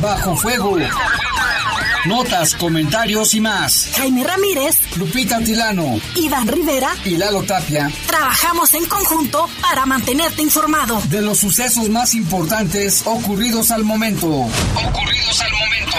Bajo Fuego. Notas, comentarios y más. Jaime Ramírez, Lupita Tilano, Iván Rivera y Lalo Tapia. Trabajamos en conjunto para mantenerte informado de los sucesos más importantes ocurridos al momento. Ocurridos al momento.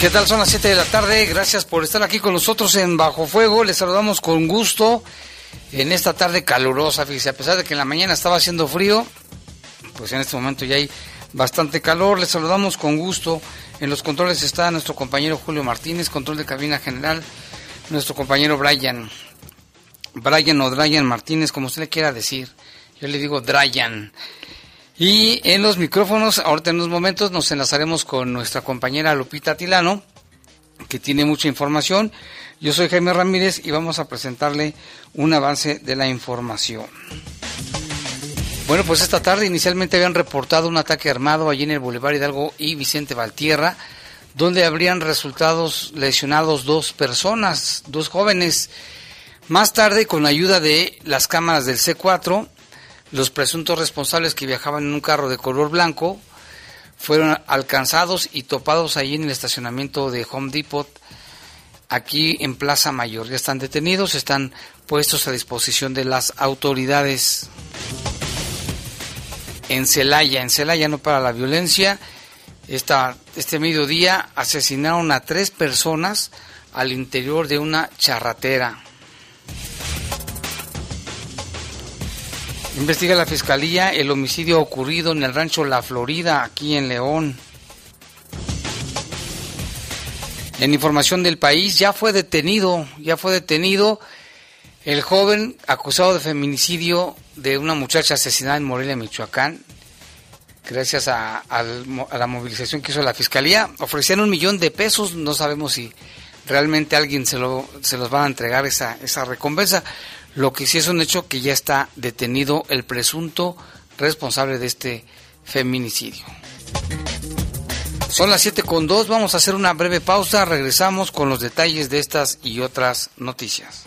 ¿Qué tal? Son las 7 de la tarde. Gracias por estar aquí con nosotros en Bajo Fuego. Les saludamos con gusto en esta tarde calurosa. Fíjese, a pesar de que en la mañana estaba haciendo frío, pues en este momento ya hay bastante calor. Les saludamos con gusto. En los controles está nuestro compañero Julio Martínez, control de cabina general, nuestro compañero Brian. Brian o Brian Martínez, como usted le quiera decir. Yo le digo Brian. Y en los micrófonos, ahorita en unos momentos nos enlazaremos con nuestra compañera Lupita Tilano, que tiene mucha información. Yo soy Jaime Ramírez y vamos a presentarle un avance de la información. Bueno, pues esta tarde inicialmente habían reportado un ataque armado allí en el Boulevard Hidalgo y Vicente Valtierra, donde habrían resultados lesionados dos personas, dos jóvenes. Más tarde, con ayuda de las cámaras del C4, los presuntos responsables que viajaban en un carro de color blanco fueron alcanzados y topados ahí en el estacionamiento de Home Depot, aquí en Plaza Mayor. Ya están detenidos, están puestos a disposición de las autoridades. En Celaya, en Celaya no para la violencia, esta, este mediodía asesinaron a tres personas al interior de una charratera. Investiga la Fiscalía el homicidio ocurrido en el rancho La Florida, aquí en León. En información del país, ya fue detenido, ya fue detenido el joven acusado de feminicidio de una muchacha asesinada en Morelia, Michoacán. Gracias a, la movilización que hizo la Fiscalía, ofrecían un millón de pesos, no sabemos si realmente alguien se, lo, se los va a entregar esa, esa recompensa. Lo que sí es un hecho que ya está detenido el presunto responsable de este feminicidio. Son las 7 con 2, vamos a hacer una breve pausa, regresamos con los detalles de estas y otras noticias.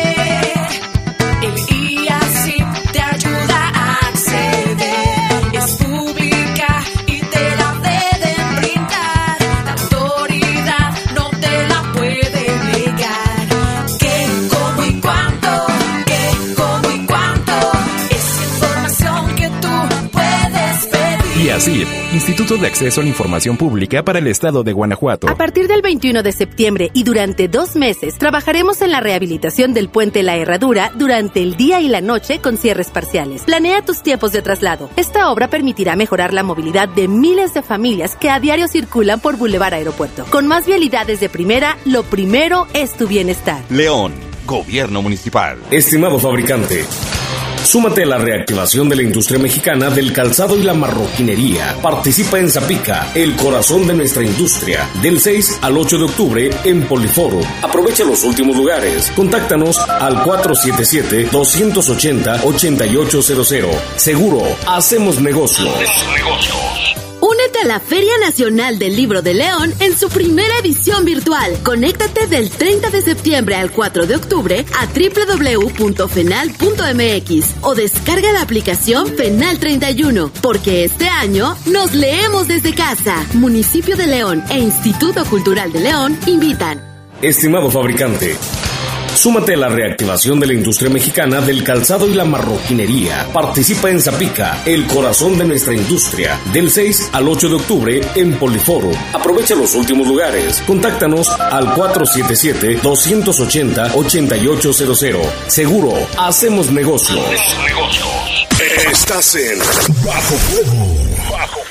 así, Instituto de Acceso a la Información Pública para el Estado de Guanajuato. A partir del 21 de septiembre y durante dos meses, trabajaremos en la rehabilitación del puente La Herradura durante el día y la noche con cierres parciales. Planea tus tiempos de traslado. Esta obra permitirá mejorar la movilidad de miles de familias que a diario circulan por Boulevard Aeropuerto. Con más vialidades de primera, lo primero es tu bienestar. León, Gobierno Municipal. Estimado fabricante, súmate a la reactivación de la industria mexicana del calzado y la marroquinería. Participa en Zapica, el corazón de nuestra industria, del 6 al 8 de octubre en Poliforo. Aprovecha los últimos lugares. Contáctanos al 477-280-8800. Seguro, hacemos negocios. Únete a la Feria Nacional del Libro de León en su primera edición virtual. Conéctate del 30 de septiembre al 4 de octubre a www.fenal.mx o descarga la aplicación Fenal 31, porque este año nos leemos desde casa. Municipio de León e Instituto Cultural de León invitan. Estimado fabricante, Súmate a la reactivación de la industria mexicana del calzado y la marroquinería. Participa en Zapica, el corazón de nuestra industria, del 6 al 8 de octubre en Poliforo. Aprovecha los últimos lugares. Contáctanos al 477-280-8800. Seguro, hacemos negocios. Estás en Bajo Fuego. Bajo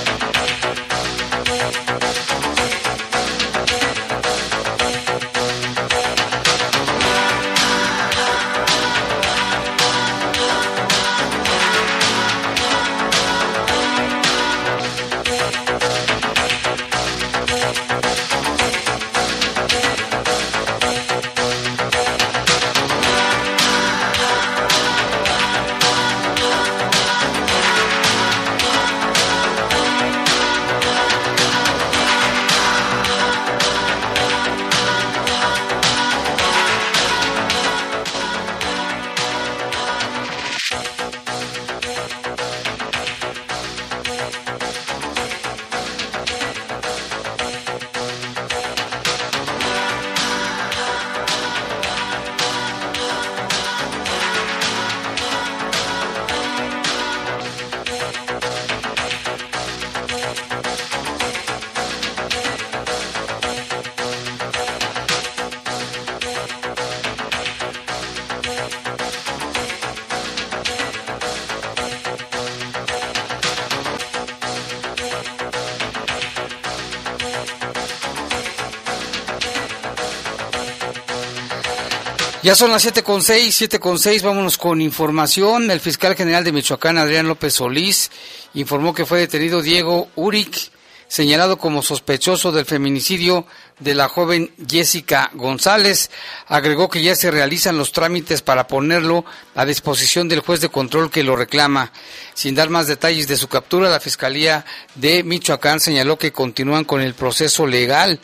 Ya son las siete con seis, siete con seis, vámonos con información. El fiscal general de Michoacán, Adrián López Solís, informó que fue detenido Diego Uric, señalado como sospechoso del feminicidio de la joven Jessica González. Agregó que ya se realizan los trámites para ponerlo a disposición del juez de control que lo reclama. Sin dar más detalles de su captura, la Fiscalía de Michoacán señaló que continúan con el proceso legal.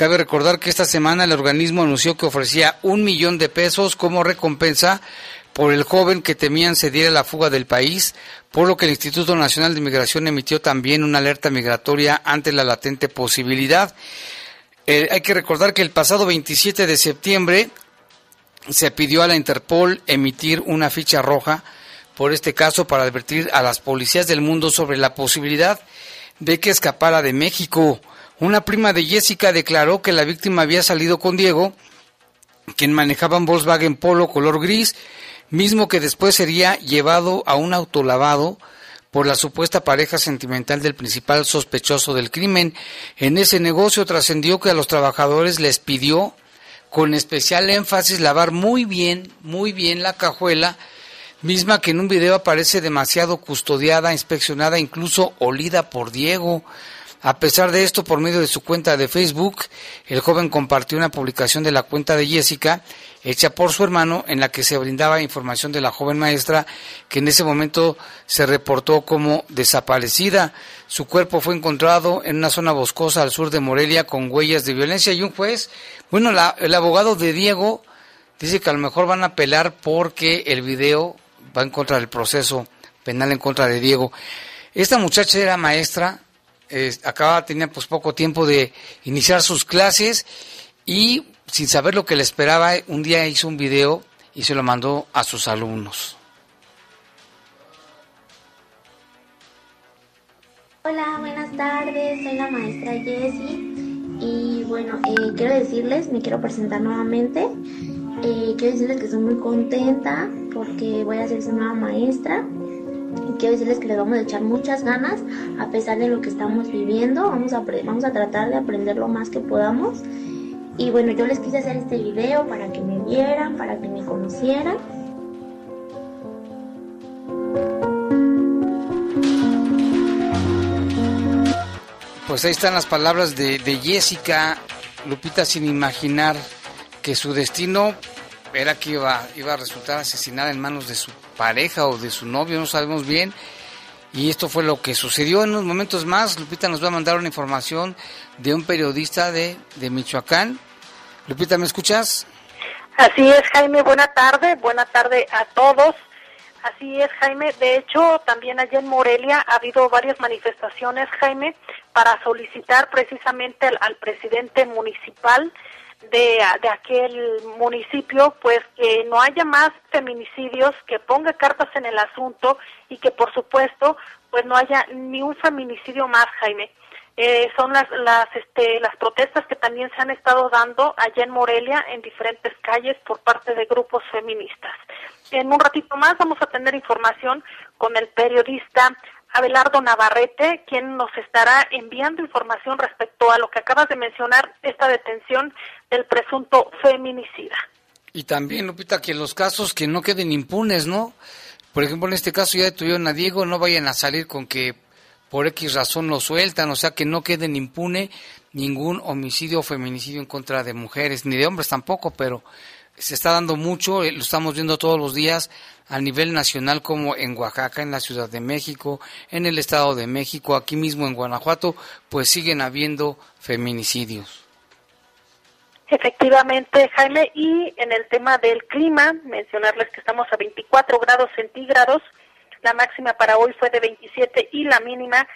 Cabe recordar que esta semana el organismo anunció que ofrecía un millón de pesos como recompensa por el joven que temían se diera la fuga del país, por lo que el Instituto Nacional de Migración emitió también una alerta migratoria ante la latente posibilidad. Eh, hay que recordar que el pasado 27 de septiembre se pidió a la Interpol emitir una ficha roja por este caso para advertir a las policías del mundo sobre la posibilidad de que escapara de México. Una prima de Jessica declaró que la víctima había salido con Diego, quien manejaba un Volkswagen Polo color gris, mismo que después sería llevado a un autolavado por la supuesta pareja sentimental del principal sospechoso del crimen. En ese negocio trascendió que a los trabajadores les pidió con especial énfasis lavar muy bien, muy bien la cajuela, misma que en un video aparece demasiado custodiada, inspeccionada, incluso olida por Diego. A pesar de esto, por medio de su cuenta de Facebook, el joven compartió una publicación de la cuenta de Jessica, hecha por su hermano, en la que se brindaba información de la joven maestra, que en ese momento se reportó como desaparecida. Su cuerpo fue encontrado en una zona boscosa al sur de Morelia con huellas de violencia y un juez, bueno, la- el abogado de Diego dice que a lo mejor van a apelar porque el video va en contra del proceso penal en contra de Diego. Esta muchacha era maestra, acaba, tenía pues poco tiempo de iniciar sus clases y sin saber lo que le esperaba, un día hizo un video y se lo mandó a sus alumnos. Hola, buenas tardes, soy la maestra Jessie. Y bueno, eh, quiero decirles, me quiero presentar nuevamente, eh, quiero decirles que estoy muy contenta porque voy a ser su nueva maestra y quiero decirles que les vamos a echar muchas ganas a pesar de lo que estamos viviendo, vamos a, vamos a tratar de aprender lo más que podamos y bueno, yo les quise hacer este video para que me vieran, para que me conocieran. Pues ahí están las palabras de, de Jessica, Lupita, sin imaginar que su destino era que iba, iba a resultar asesinada en manos de su pareja o de su novio, no sabemos bien. Y esto fue lo que sucedió en unos momentos más. Lupita nos va a mandar una información de un periodista de, de Michoacán. Lupita, ¿me escuchas? Así es, Jaime. Buena tarde. Buena tarde a todos. Así es, Jaime. De hecho, también allá en Morelia ha habido varias manifestaciones, Jaime, para solicitar precisamente al, al presidente municipal de, de aquel municipio, pues que no haya más feminicidios, que ponga cartas en el asunto y que por supuesto, pues no haya ni un feminicidio más, Jaime. Eh, son las, las, este, las protestas que también se han estado dando allá en Morelia en diferentes calles por parte de grupos feministas. En un ratito más vamos a tener información con el periodista Abelardo Navarrete, quien nos estará enviando información respecto a lo que acabas de mencionar, esta detención del presunto feminicida. Y también, Lupita, que los casos que no queden impunes, ¿no? Por ejemplo, en este caso ya detuvieron a Diego, no vayan a salir con que por X razón lo sueltan, o sea, que no queden impune ningún homicidio o feminicidio en contra de mujeres, ni de hombres tampoco, pero se está dando mucho, eh, lo estamos viendo todos los días a nivel nacional como en Oaxaca, en la Ciudad de México, en el Estado de México, aquí mismo en Guanajuato, pues siguen habiendo feminicidios. Efectivamente, Jaime, y en el tema del clima, mencionarles que estamos a 24 grados centígrados, la máxima para hoy fue de 27 y la mínima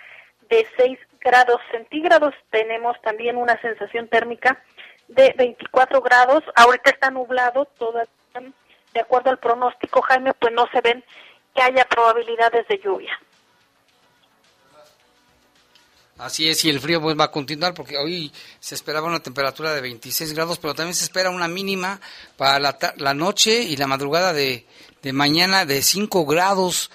de 6 grados centígrados. Tenemos también una sensación térmica de 24 grados. Ahorita está nublado, toda, de acuerdo al pronóstico, Jaime, pues no se ven que haya probabilidades de lluvia. Así es, y el frío pues va a continuar porque hoy se esperaba una temperatura de 26 grados, pero también se espera una mínima para la, la noche y la madrugada de, de mañana de 5 grados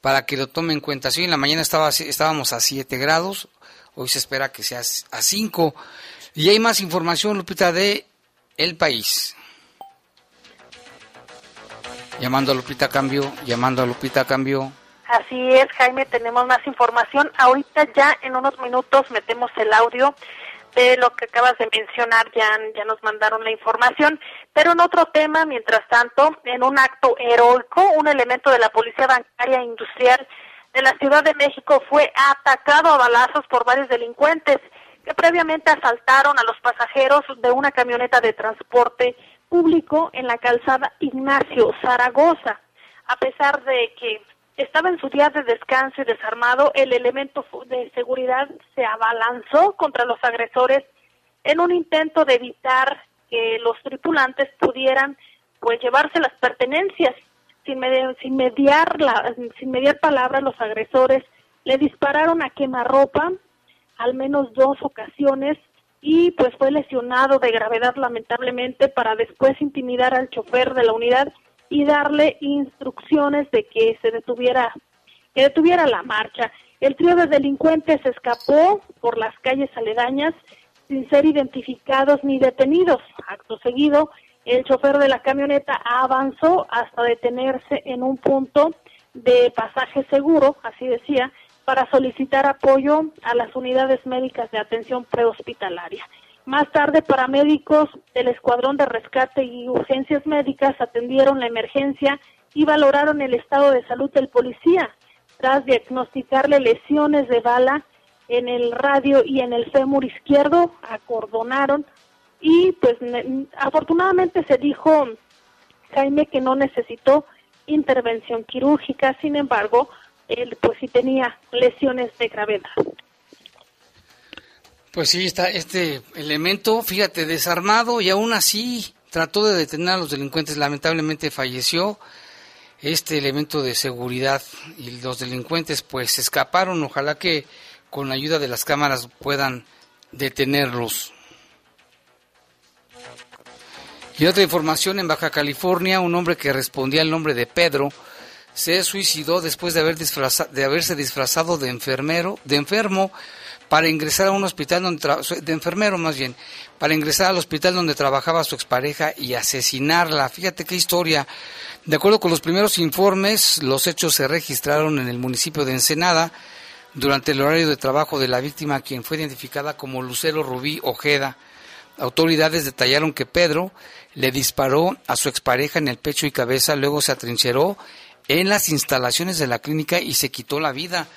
para que lo tomen en cuenta. Sí, en la mañana estaba, estábamos a 7 grados, hoy se espera que sea a 5. Y hay más información, Lupita, de El País. Llamando a Lupita Cambio, llamando a Lupita Cambio. Así es, Jaime, tenemos más información. Ahorita ya en unos minutos metemos el audio de lo que acabas de mencionar, ya, ya nos mandaron la información. Pero en otro tema, mientras tanto, en un acto heroico, un elemento de la Policía Bancaria Industrial de la Ciudad de México fue atacado a balazos por varios delincuentes que previamente asaltaron a los pasajeros de una camioneta de transporte público en la calzada Ignacio Zaragoza. A pesar de que estaba en su día de descanso y desarmado, el elemento de seguridad se abalanzó contra los agresores en un intento de evitar que los tripulantes pudieran pues llevarse las pertenencias sin, medi- sin mediar la, sin mediar los agresores le dispararon a quemarropa al menos dos ocasiones y pues fue lesionado de gravedad lamentablemente para después intimidar al chofer de la unidad y darle instrucciones de que se detuviera que detuviera la marcha. El trío de delincuentes escapó por las calles aledañas sin ser identificados ni detenidos. Acto seguido, el chofer de la camioneta avanzó hasta detenerse en un punto de pasaje seguro, así decía, para solicitar apoyo a las unidades médicas de atención prehospitalaria. Más tarde, paramédicos del Escuadrón de Rescate y Urgencias Médicas atendieron la emergencia y valoraron el estado de salud del policía, tras diagnosticarle lesiones de bala en el radio y en el fémur izquierdo, acordonaron y pues afortunadamente se dijo Jaime que no necesitó intervención quirúrgica, sin embargo, él pues sí tenía lesiones de gravedad. Pues sí, está este elemento, fíjate, desarmado y aún así trató de detener a los delincuentes. Lamentablemente falleció este elemento de seguridad y los delincuentes pues escaparon. Ojalá que con la ayuda de las cámaras puedan detenerlos. Y otra información en Baja California, un hombre que respondía al nombre de Pedro se suicidó después de haber disfraza- de haberse disfrazado de enfermero, de enfermo para ingresar a un hospital donde de enfermero más bien, para ingresar al hospital donde trabajaba su expareja y asesinarla. Fíjate qué historia. De acuerdo con los primeros informes, los hechos se registraron en el municipio de Ensenada durante el horario de trabajo de la víctima, quien fue identificada como Lucero Rubí Ojeda. Autoridades detallaron que Pedro le disparó a su expareja en el pecho y cabeza, luego se atrincheró en las instalaciones de la clínica y se quitó la vida.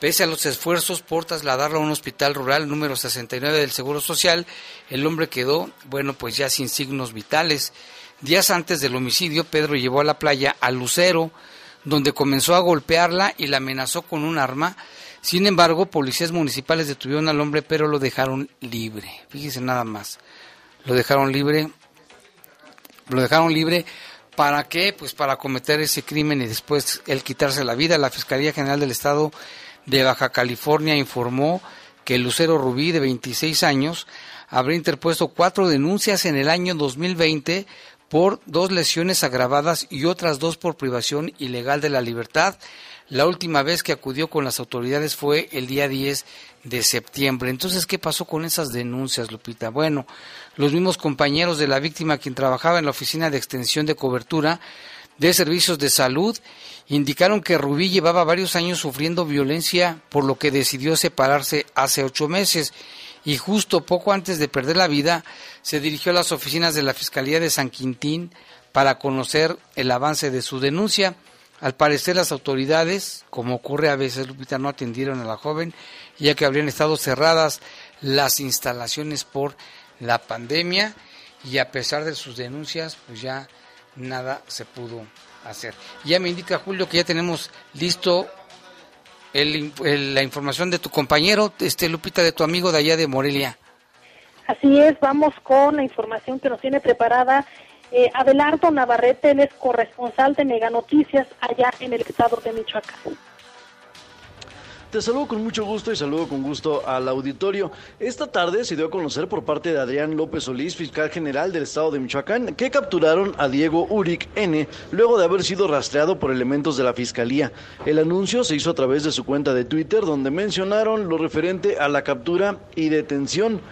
Pese a los esfuerzos por trasladarlo a un hospital rural número 69 del Seguro Social, el hombre quedó, bueno, pues ya sin signos vitales. Días antes del homicidio, Pedro llevó a la playa a Lucero, donde comenzó a golpearla y la amenazó con un arma. Sin embargo, policías municipales detuvieron al hombre, pero lo dejaron libre. Fíjese nada más. Lo dejaron libre. Lo dejaron libre ¿Para qué? Pues para cometer ese crimen y después él quitarse la vida. La Fiscalía General del Estado de Baja California informó que Lucero Rubí, de 26 años, habría interpuesto cuatro denuncias en el año 2020 por dos lesiones agravadas y otras dos por privación ilegal de la libertad. La última vez que acudió con las autoridades fue el día 10 de septiembre. Entonces, ¿qué pasó con esas denuncias, Lupita? Bueno, los mismos compañeros de la víctima, quien trabajaba en la oficina de extensión de cobertura de servicios de salud, indicaron que Rubí llevaba varios años sufriendo violencia, por lo que decidió separarse hace ocho meses y justo poco antes de perder la vida se dirigió a las oficinas de la Fiscalía de San Quintín para conocer el avance de su denuncia. Al parecer las autoridades, como ocurre a veces, Lupita, no atendieron a la joven, ya que habrían estado cerradas las instalaciones por la pandemia y a pesar de sus denuncias, pues ya nada se pudo hacer. Ya me indica Julio que ya tenemos listo la información de tu compañero, este Lupita, de tu amigo de allá de Morelia. Así es, vamos con la información que nos tiene preparada eh, Navarrete, él es corresponsal de Mega Noticias allá en el estado de Michoacán. Te saludo con mucho gusto y saludo con gusto al auditorio. Esta tarde se dio a conocer por parte de Adrián López Solís, fiscal general del estado de Michoacán, que capturaron a Diego Uric N luego de haber sido rastreado por elementos de la fiscalía. El anuncio se hizo a través de su cuenta de Twitter donde mencionaron lo referente a la captura y detención.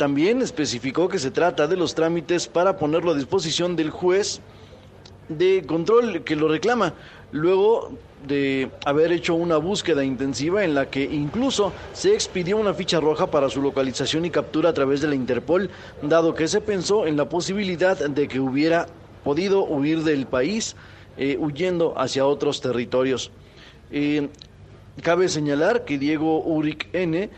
También especificó que se trata de los trámites para ponerlo a disposición del juez de control que lo reclama. Luego de haber hecho una búsqueda intensiva en la que incluso se expidió una ficha roja para su localización y captura a través de la Interpol, dado que se pensó en la posibilidad de que hubiera podido huir del país eh, huyendo hacia otros territorios. Eh, cabe señalar que Diego Uric N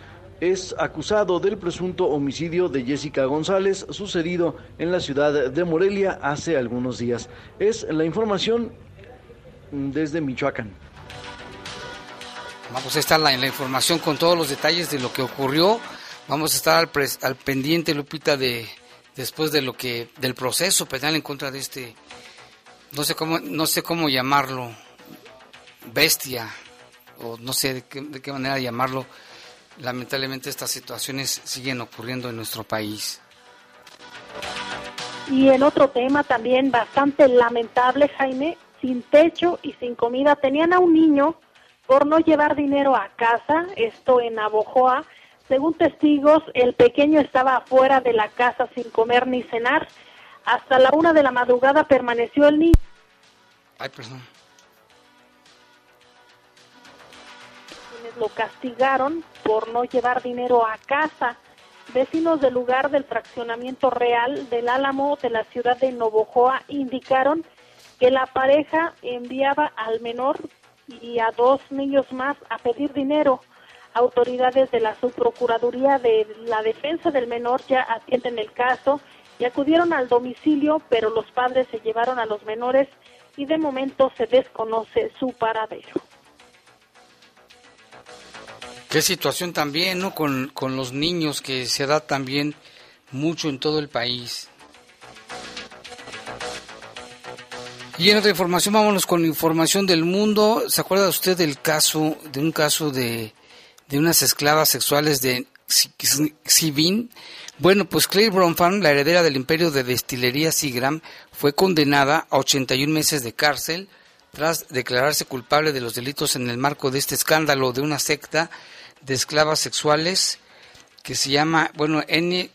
es acusado del presunto homicidio de Jessica González sucedido en la ciudad de Morelia hace algunos días. Es la información desde Michoacán. Vamos a estar en la información con todos los detalles de lo que ocurrió. Vamos a estar al, al, pendiente, Lupita, de después de lo que del proceso penal en contra de este, no sé cómo, no sé cómo llamarlo, bestia o no sé de qué, de qué manera llamarlo. Lamentablemente estas situaciones siguen ocurriendo en nuestro país. Y en otro tema también bastante lamentable, Jaime, sin techo y sin comida. Tenían a un niño por no llevar dinero a casa, esto en Abojoa. Según testigos, el pequeño estaba afuera de la casa sin comer ni cenar. Hasta la una de la madrugada permaneció el niño. Ay, perdón. Lo castigaron por no llevar dinero a casa. Vecinos del lugar del fraccionamiento real del Álamo de la ciudad de Novojoa indicaron que la pareja enviaba al menor y a dos niños más a pedir dinero. Autoridades de la Subprocuraduría de la Defensa del Menor ya atienden el caso y acudieron al domicilio, pero los padres se llevaron a los menores y de momento se desconoce su paradero. Qué situación también, ¿no? Con, con los niños que se da también mucho en todo el país. Y en otra información, vámonos con información del mundo. ¿Se acuerda usted del caso, de un caso de, de unas esclavas sexuales de Sibin? Bueno, pues Claire Bronfman, la heredera del imperio de destilería Sigram, fue condenada a 81 meses de cárcel tras declararse culpable de los delitos en el marco de este escándalo de una secta de esclavas sexuales que se llama, bueno, NXIBM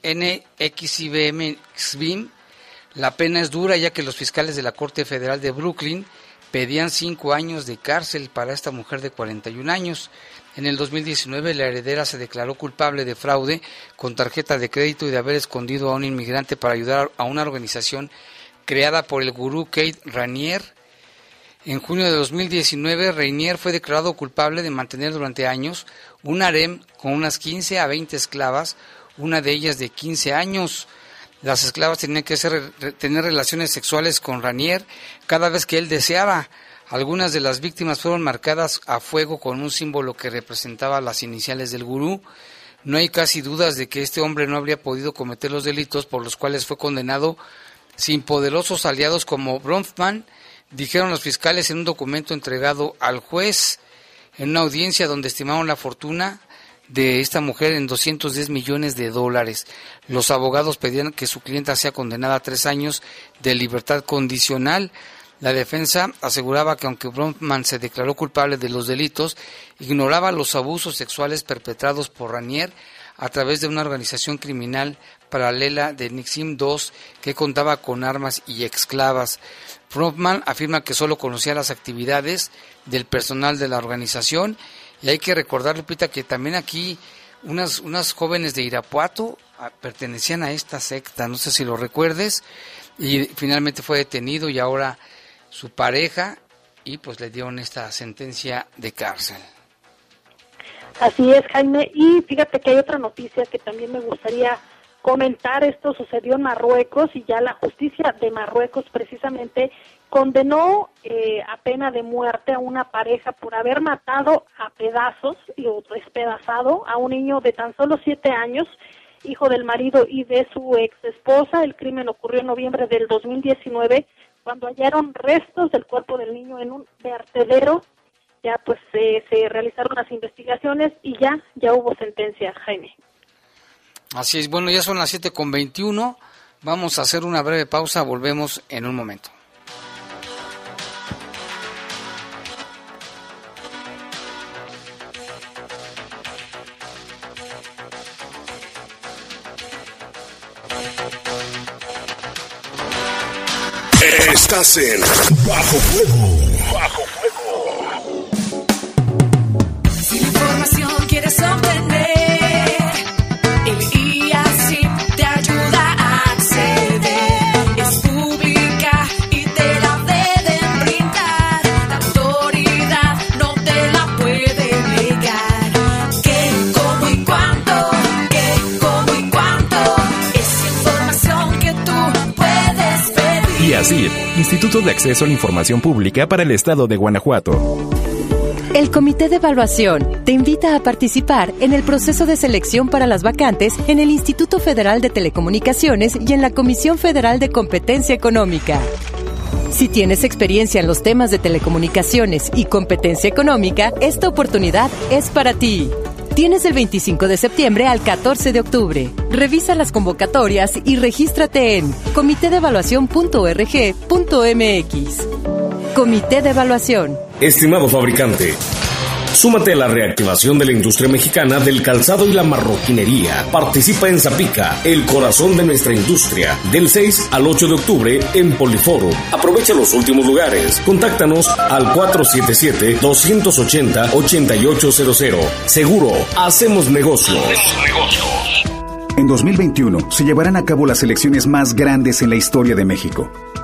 la pena es dura ya que los fiscales de la Corte Federal de Brooklyn pedían cinco años de cárcel para esta mujer de 41 años. En el 2019 la heredera se declaró culpable de fraude con tarjeta de crédito y de haber escondido a un inmigrante para ayudar a una organización creada por el gurú Kate Ranier. En junio de 2019, Reinier fue declarado culpable de mantener durante años un harem con unas 15 a 20 esclavas, una de ellas de 15 años. Las esclavas tenían que ser- tener relaciones sexuales con Ranier cada vez que él deseaba. Algunas de las víctimas fueron marcadas a fuego con un símbolo que representaba las iniciales del gurú. No hay casi dudas de que este hombre no habría podido cometer los delitos por los cuales fue condenado sin poderosos aliados como Bronfman, dijeron los fiscales en un documento entregado al juez en una audiencia donde estimaron la fortuna de esta mujer en 210 millones de dólares. Los abogados pedían que su clienta sea condenada a tres años de libertad condicional. La defensa aseguraba que aunque Bronfman se declaró culpable de los delitos, ignoraba los abusos sexuales perpetrados por Ranier a través de una organización criminal paralela de Nixim II que contaba con armas y esclavas. Bronfman afirma que solo conocía las actividades del personal de la organización y hay que recordar, Lupita, que también aquí unas, unas jóvenes de Irapuato ah, pertenecían a esta secta, no sé si lo recuerdes, y finalmente fue detenido y ahora su pareja y pues le dieron esta sentencia de cárcel. Así es, Jaime. Y fíjate que hay otra noticia que también me gustaría comentar. Esto sucedió en Marruecos y ya la justicia de Marruecos precisamente condenó eh, a pena de muerte a una pareja por haber matado a pedazos y despedazado a un niño de tan solo siete años, hijo del marido y de su ex esposa. El crimen ocurrió en noviembre del 2019 cuando hallaron restos del cuerpo del niño en un vertedero ya pues se se realizaron las investigaciones y ya ya hubo sentencia Jaime Así es, bueno, ya son las 7 con 21. Vamos a hacer una breve pausa, volvemos en un momento. Estás en Bajo Fuego. Bajo Si la información quieres obtener, así, Instituto de Acceso a la Información Pública para el Estado de Guanajuato. El Comité de Evaluación te invita a participar en el proceso de selección para las vacantes en el Instituto Federal de Telecomunicaciones y en la Comisión Federal de Competencia Económica. Si tienes experiencia en los temas de telecomunicaciones y competencia económica, esta oportunidad es para ti. Tienes el 25 de septiembre al 14 de octubre. Revisa las convocatorias y regístrate en comitedevaluación.org.mx. Comité de Evaluación. Estimado fabricante, súmate a la reactivación de la industria mexicana del calzado y la marroquinería. Participa en Zapica, el corazón de nuestra industria, del 6 al 8 de octubre en Poliforo. Aprovecha los últimos lugares. Contáctanos al 477-280-8800. Seguro, hacemos negocios. En 2021 se llevarán a cabo las elecciones más grandes en la historia de México.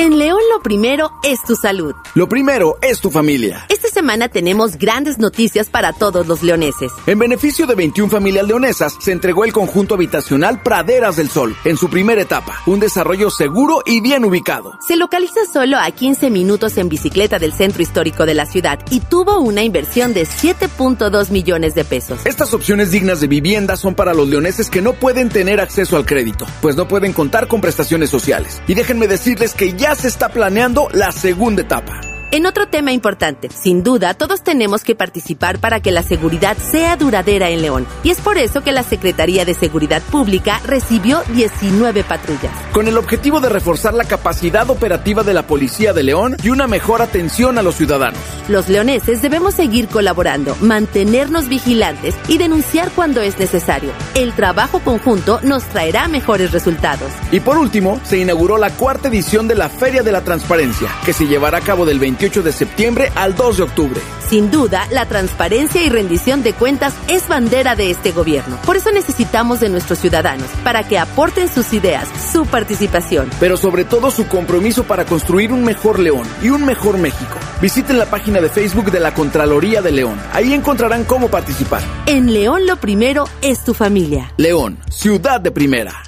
En León lo primero es tu salud. Lo primero es tu familia. Esta semana tenemos grandes noticias para todos los leoneses. En beneficio de 21 familias leonesas, se entregó el conjunto habitacional Praderas del Sol en su primera etapa. Un desarrollo seguro y bien ubicado. Se localiza solo a 15 minutos en bicicleta del centro histórico de la ciudad y tuvo una inversión de 7.2 millones de pesos. Estas opciones dignas de vivienda son para los leoneses que no pueden tener acceso al crédito, pues no pueden contar con prestaciones sociales. Y déjenme decirles que ya se está planeando la segunda etapa. En otro tema importante, sin duda, todos tenemos que participar para que la seguridad sea duradera en León. Y es por eso que la Secretaría de Seguridad Pública recibió 19 patrullas. Con el objetivo de reforzar la capacidad operativa de la Policía de León y una mejor atención a los ciudadanos. Los leoneses debemos seguir colaborando, mantenernos vigilantes y denunciar cuando es necesario. El trabajo conjunto nos traerá mejores resultados. Y por último, se inauguró la cuarta edición de la Feria de la Transparencia, que se llevará a cabo del 28 de septiembre al 2 de octubre. Sin duda, la transparencia y rendición de cuentas es bandera de este gobierno. Por eso necesitamos de nuestros ciudadanos, para que aporten sus ideas, su participación. Pero sobre todo su compromiso para construir un mejor León y un mejor México. Visiten la página de Facebook de la Contraloría de León. Ahí encontrarán cómo participar. En León lo primero es tu familia. León, ciudad de primera.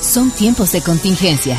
Son tiempos de contingencia.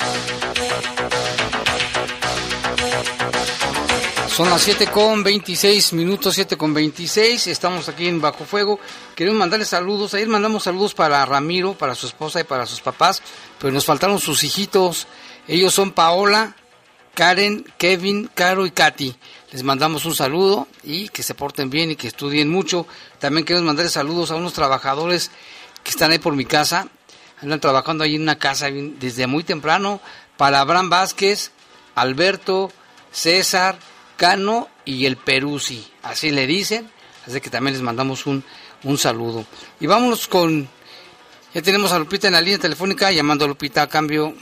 Son las 7 con 26 minutos, 7 con 26. Estamos aquí en Bajo Fuego. Queremos mandarles saludos. Ayer mandamos saludos para Ramiro, para su esposa y para sus papás, pero nos faltaron sus hijitos. Ellos son Paola, Karen, Kevin, Caro y Katy. Les mandamos un saludo y que se porten bien y que estudien mucho. También queremos mandarles saludos a unos trabajadores que están ahí por mi casa. Andan trabajando ahí en una casa desde muy temprano. Para Abraham Vázquez, Alberto, César, Cano y el Peruzzi. Así le dicen. Así que también les mandamos un, un saludo. Y vámonos con... Ya tenemos a Lupita en la línea telefónica, llamando a Lupita a cambio.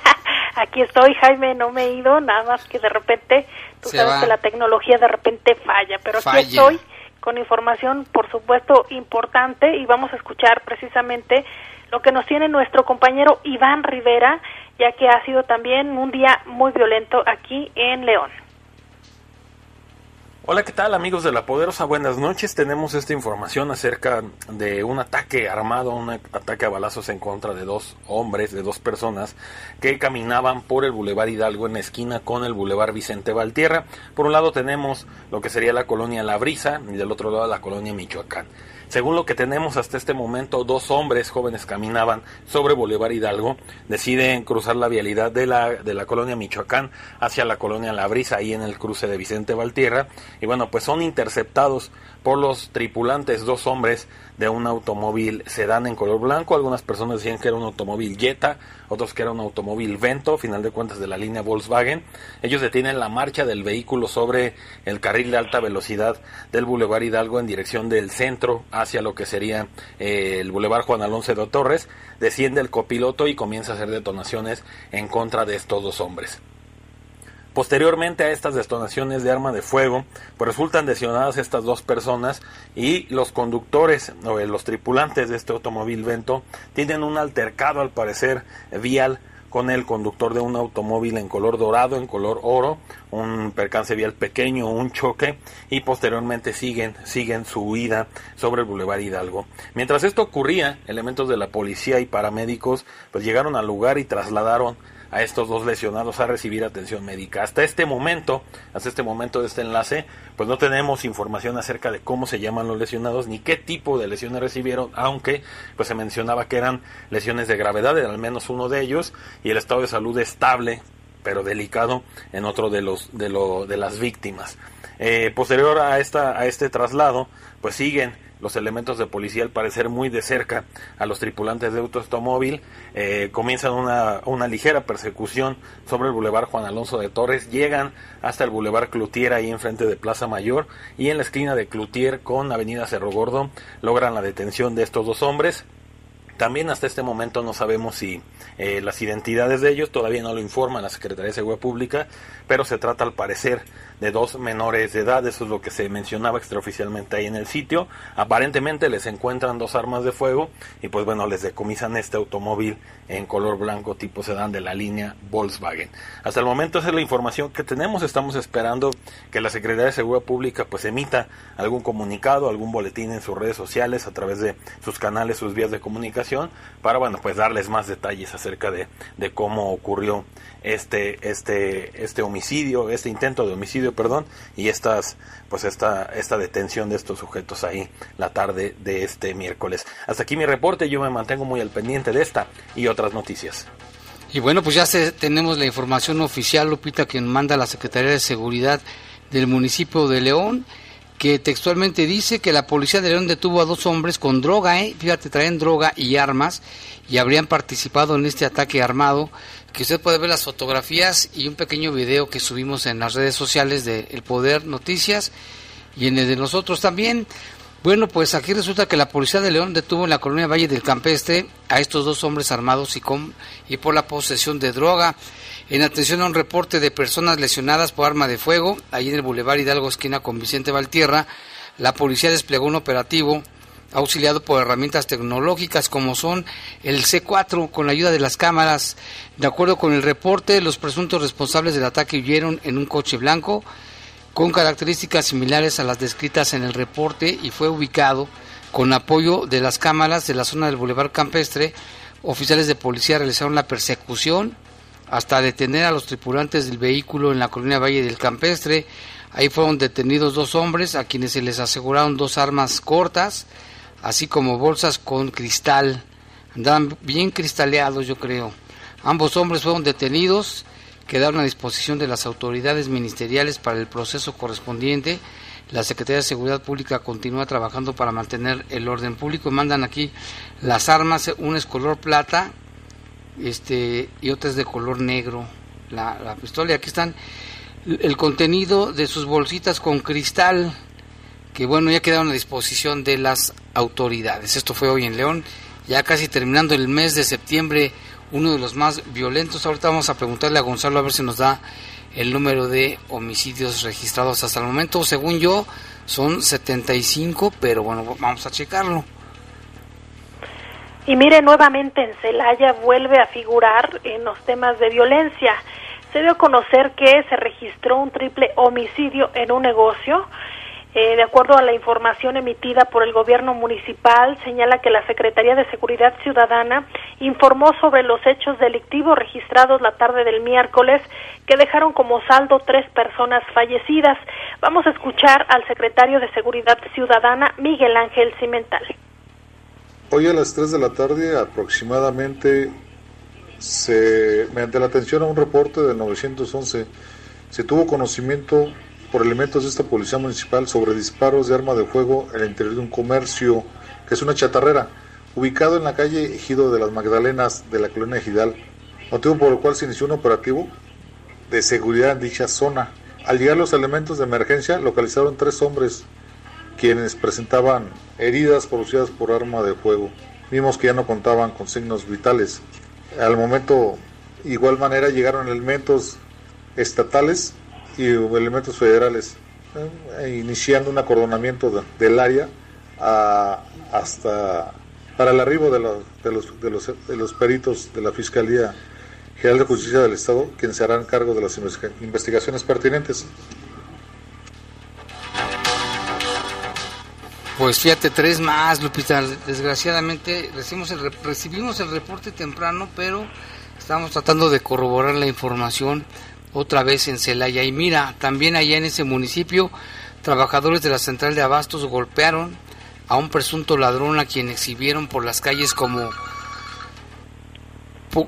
Aquí estoy, Jaime, no me he ido, nada más que de repente, tú Se sabes va. que la tecnología de repente falla, pero Falla. aquí estoy con información, por supuesto, importante y vamos a escuchar precisamente lo que nos tiene nuestro compañero Iván Rivera, ya que ha sido también un día muy violento aquí en León. Hola, ¿qué tal amigos de La Poderosa? Buenas noches. Tenemos esta información acerca de un ataque armado, un ataque a balazos en contra de dos hombres, de dos personas que caminaban por el Boulevard Hidalgo en la esquina con el Boulevard Vicente Valtierra. Por un lado tenemos lo que sería la colonia La Brisa y del otro lado la colonia Michoacán. Según lo que tenemos hasta este momento, dos hombres jóvenes caminaban sobre Boulevard Hidalgo, deciden cruzar la vialidad de la, de la colonia Michoacán hacia la colonia La Brisa, ahí en el cruce de Vicente Valtierra, y bueno, pues son interceptados por los tripulantes, dos hombres de un automóvil sedán en color blanco. Algunas personas decían que era un automóvil Jetta, otros que era un automóvil Vento, final de cuentas de la línea Volkswagen. Ellos detienen la marcha del vehículo sobre el carril de alta velocidad del Boulevard Hidalgo en dirección del centro hacia lo que sería eh, el Boulevard Juan Alonso de Torres. Desciende el copiloto y comienza a hacer detonaciones en contra de estos dos hombres. Posteriormente a estas detonaciones de arma de fuego, pues resultan lesionadas estas dos personas y los conductores o eh, los tripulantes de este automóvil Vento tienen un altercado al parecer vial con el conductor de un automóvil en color dorado, en color oro, un percance vial pequeño, un choque y posteriormente siguen siguen su huida sobre el Boulevard Hidalgo. Mientras esto ocurría, elementos de la policía y paramédicos pues llegaron al lugar y trasladaron a estos dos lesionados a recibir atención médica. Hasta este momento, hasta este momento de este enlace, pues no tenemos información acerca de cómo se llaman los lesionados ni qué tipo de lesiones recibieron, aunque pues se mencionaba que eran lesiones de gravedad en al menos uno de ellos y el estado de salud estable pero delicado en otro de los de, lo, de las víctimas. Eh, posterior a esta a este traslado, pues siguen los elementos de policía, al parecer muy de cerca, a los tripulantes de automóvil. Eh, comienzan una, una ligera persecución sobre el Boulevard Juan Alonso de Torres. Llegan hasta el Boulevard Cloutier, ahí enfrente de Plaza Mayor. Y en la esquina de Cloutier con Avenida Cerro Gordo logran la detención de estos dos hombres. También hasta este momento no sabemos si eh, las identidades de ellos todavía no lo informa la Secretaría de Seguridad Pública, pero se trata al parecer de dos menores de edad, eso es lo que se mencionaba extraoficialmente ahí en el sitio. Aparentemente les encuentran dos armas de fuego y pues bueno, les decomisan este automóvil en color blanco tipo sedán de la línea Volkswagen. Hasta el momento esa es la información que tenemos, estamos esperando que la Secretaría de Seguridad Pública pues emita algún comunicado, algún boletín en sus redes sociales a través de sus canales, sus vías de comunicación para bueno, pues darles más detalles acerca de, de cómo ocurrió este este este homicidio, este intento de homicidio, perdón, y estas pues esta esta detención de estos sujetos ahí la tarde de este miércoles. Hasta aquí mi reporte, yo me mantengo muy al pendiente de esta y otras noticias. Y bueno, pues ya se, tenemos la información oficial, Lupita, que manda la Secretaría de Seguridad del municipio de León, que textualmente dice que la policía de León detuvo a dos hombres con droga, ¿eh? fíjate, traen droga y armas y habrían participado en este ataque armado, que usted puede ver las fotografías y un pequeño video que subimos en las redes sociales de El Poder Noticias y en el de nosotros también. Bueno, pues aquí resulta que la policía de León detuvo en la colonia Valle del Campestre a estos dos hombres armados y, con, y por la posesión de droga. En atención a un reporte de personas lesionadas por arma de fuego, allí en el Boulevard Hidalgo, esquina con Vicente Valtierra, la policía desplegó un operativo auxiliado por herramientas tecnológicas como son el C4 con la ayuda de las cámaras. De acuerdo con el reporte, los presuntos responsables del ataque huyeron en un coche blanco con características similares a las descritas en el reporte y fue ubicado con apoyo de las cámaras de la zona del Boulevard Campestre. Oficiales de policía realizaron la persecución hasta detener a los tripulantes del vehículo en la colonia Valle del Campestre. Ahí fueron detenidos dos hombres a quienes se les aseguraron dos armas cortas, así como bolsas con cristal. Andaban bien cristaleados, yo creo. Ambos hombres fueron detenidos, quedaron a disposición de las autoridades ministeriales para el proceso correspondiente. La Secretaría de Seguridad Pública continúa trabajando para mantener el orden público. Mandan aquí las armas, una es color plata este, y otra es de color negro. La, la pistola, y aquí están el contenido de sus bolsitas con cristal que bueno, ya quedaron a disposición de las autoridades. Esto fue hoy en León, ya casi terminando el mes de septiembre, uno de los más violentos. Ahorita vamos a preguntarle a Gonzalo a ver si nos da el número de homicidios registrados hasta el momento. Según yo, son 75, pero bueno, vamos a checarlo. Y mire, nuevamente en Celaya vuelve a figurar en los temas de violencia. Se dio a conocer que se registró un triple homicidio en un negocio. Eh, de acuerdo a la información emitida por el gobierno municipal, señala que la Secretaría de Seguridad Ciudadana informó sobre los hechos delictivos registrados la tarde del miércoles que dejaron como saldo tres personas fallecidas. Vamos a escuchar al secretario de Seguridad Ciudadana, Miguel Ángel Cimental. Hoy a las 3 de la tarde aproximadamente, se, mediante la atención a un reporte del 911, se tuvo conocimiento por elementos de esta policía municipal sobre disparos de arma de fuego en el interior de un comercio que es una chatarrera, ubicado en la calle Ejido de las Magdalenas de la colonia Ejidal, motivo por el cual se inició un operativo de seguridad en dicha zona. Al llegar los elementos de emergencia, localizaron tres hombres quienes presentaban heridas producidas por arma de fuego. Vimos que ya no contaban con signos vitales. Al momento, igual manera, llegaron elementos estatales y elementos federales, eh, iniciando un acordonamiento de- del área hasta para el arribo de, de los, de, los, de los peritos de la Fiscalía General de Justicia del Estado, quienes se harán cargo de las investiga- investigaciones pertinentes. Pues fíjate, tres más, Lupita. Desgraciadamente recibimos el, reporte temprano, pero estamos tratando de corroborar la información otra vez en Celaya. Y mira, también allá en ese municipio, trabajadores de la central de abastos golpearon a un presunto ladrón a quien exhibieron por las calles como,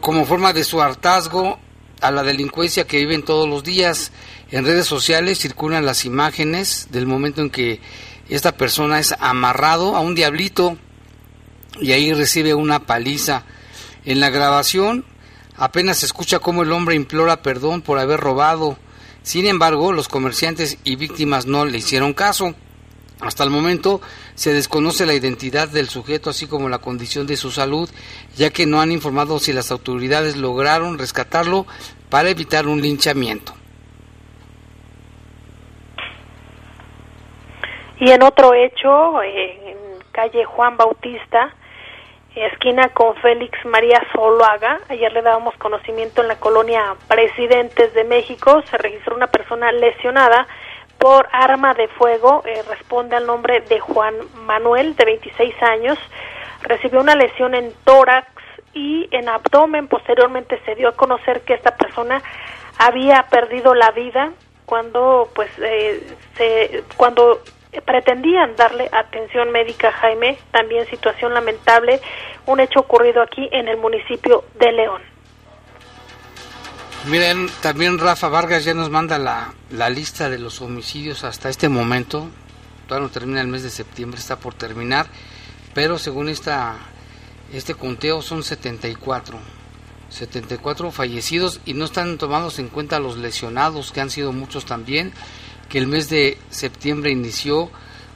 como forma de su hartazgo a la delincuencia que viven todos los días. En redes sociales circulan las imágenes del momento en que esta persona es amarrado a un diablito y ahí recibe una paliza. En la grabación apenas se escucha cómo el hombre implora perdón por haber robado. Sin embargo, los comerciantes y víctimas no le hicieron caso. Hasta el momento se desconoce la identidad del sujeto así como la condición de su salud, ya que no han informado si las autoridades lograron rescatarlo para evitar un linchamiento. Y en otro hecho, en calle Juan Bautista, esquina con Félix María Zoloaga, ayer le dábamos conocimiento en la colonia Presidentes de México, se registró una persona lesionada por arma de fuego, eh, responde al nombre de Juan Manuel, de 26 años, recibió una lesión en tórax y en abdomen, posteriormente se dio a conocer que esta persona había perdido la vida cuando pues eh, se cuando pretendían darle atención médica a Jaime, también situación lamentable, un hecho ocurrido aquí en el municipio de León. Miren, también Rafa Vargas ya nos manda la, la lista de los homicidios hasta este momento. Todavía no termina el mes de septiembre, está por terminar. Pero según esta, este conteo son 74. 74 fallecidos y no están tomados en cuenta los lesionados, que han sido muchos también, que el mes de septiembre inició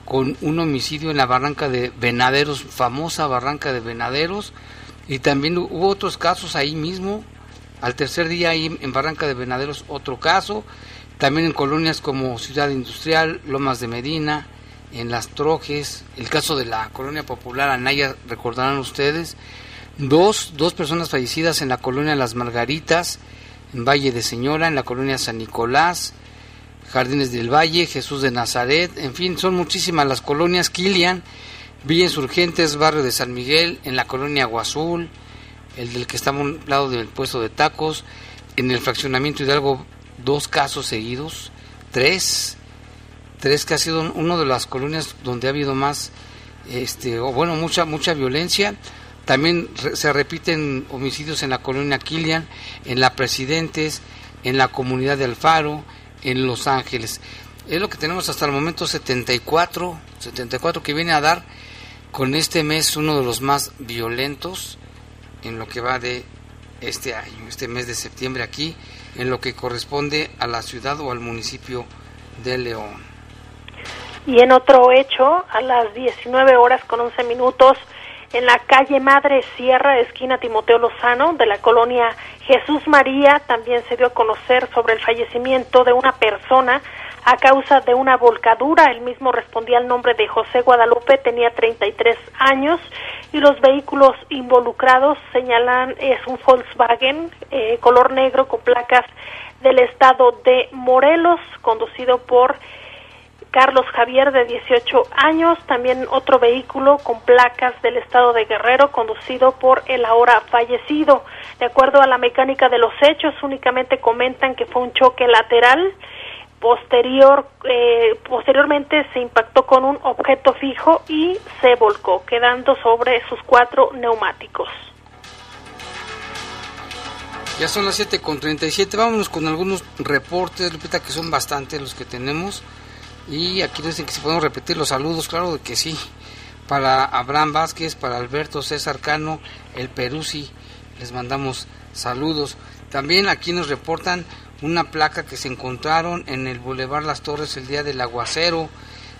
con un homicidio en la barranca de Venaderos, famosa barranca de Venaderos, y también hubo otros casos ahí mismo, al tercer día ahí en Barranca de Venaderos otro caso, también en colonias como Ciudad Industrial, Lomas de Medina, en Las Trojes, el caso de la colonia popular Anaya, recordarán ustedes, dos, dos personas fallecidas en la colonia Las Margaritas, en Valle de Señora, en la colonia San Nicolás, Jardines del Valle, Jesús de Nazaret, en fin, son muchísimas las colonias, Kilian, Villa Insurgentes, Barrio de San Miguel, en la colonia Aguazul, el del que está a un lado del puesto de tacos, en el fraccionamiento Hidalgo, dos casos seguidos, tres, tres que ha sido uno de las colonias donde ha habido más, este, o bueno, mucha, mucha violencia. También se repiten homicidios en la colonia Kilian, en la Presidentes, en la comunidad de Alfaro, en Los Ángeles. Es lo que tenemos hasta el momento 74, 74 que viene a dar con este mes uno de los más violentos en lo que va de este año, este mes de septiembre aquí, en lo que corresponde a la ciudad o al municipio de León. Y en otro hecho, a las 19 horas con 11 minutos, en la calle Madre Sierra, esquina Timoteo Lozano, de la colonia Jesús María, también se dio a conocer sobre el fallecimiento de una persona a causa de una volcadura. El mismo respondía al nombre de José Guadalupe, tenía 33 años y los vehículos involucrados señalan es un Volkswagen eh, color negro con placas del estado de Morelos, conducido por Carlos Javier de 18 años, también otro vehículo con placas del estado de Guerrero conducido por el ahora fallecido. De acuerdo a la mecánica de los hechos, únicamente comentan que fue un choque lateral. Posterior, eh, posteriormente se impactó con un objeto fijo y se volcó, quedando sobre sus cuatro neumáticos. Ya son las 7 con 37. Vámonos con algunos reportes, repita que son bastantes los que tenemos. Y aquí dicen que si podemos repetir los saludos, claro que sí. Para Abraham Vázquez, para Alberto César Cano, el Peruzzi, les mandamos saludos. También aquí nos reportan una placa que se encontraron en el Boulevard Las Torres el día del aguacero.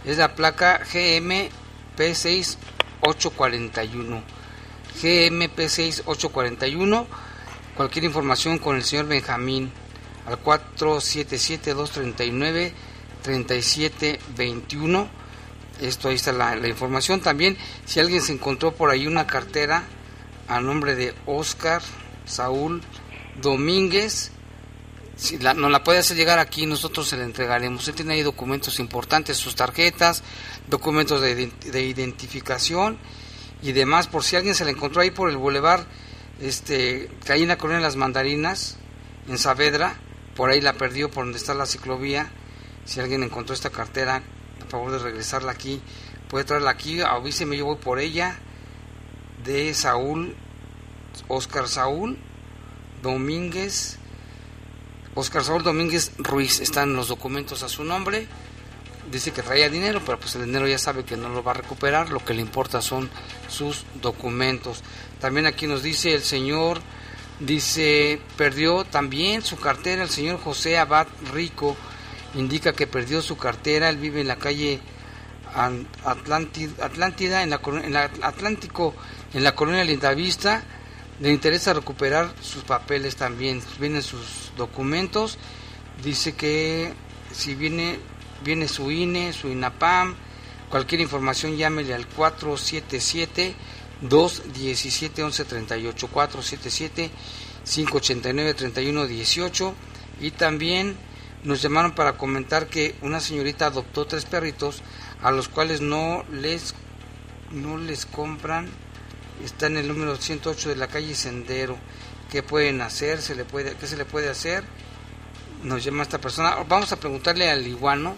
Es la placa GMP6841. GMP6841. Cualquier información con el señor Benjamín al 477-239. 3721. Esto ahí está la, información. También, si alguien se encontró por ahí una cartera a nombre de Oscar Saúl Domínguez, si la, nos la puede hacer llegar aquí, nosotros se la entregaremos. Él tiene ahí documentos importantes, sus tarjetas, documentos de, de identificación y demás. Por si alguien se la encontró ahí por el bulevar, este, la colonia las mandarinas, en Saavedra, por ahí la perdió, por donde está la ciclovía si alguien encontró esta cartera, por favor de regresarla aquí, puede traerla aquí, avíseme, yo voy por ella, de Saúl, Oscar Saúl Domínguez, Oscar Saúl Domínguez Ruiz, están los documentos a su nombre, dice que traía dinero, pero pues el dinero ya sabe que no lo va a recuperar, lo que le importa son sus documentos. También aquí nos dice el señor, dice, perdió también su cartera, el señor José Abad Rico, indica que perdió su cartera, él vive en la calle Atlántida, en la, colo- en la Atlántico, en la colonia Lindavista, le interesa recuperar sus papeles también, vienen sus documentos, dice que si viene, viene su INE, su INAPAM, cualquier información llámele al 477 217 1138 477 589 3118 y también nos llamaron para comentar que una señorita adoptó tres perritos a los cuales no les no les compran. Está en el número 108 de la calle Sendero. Qué pueden hacer se le puede qué se le puede hacer nos llama esta persona. Vamos a preguntarle al iguano.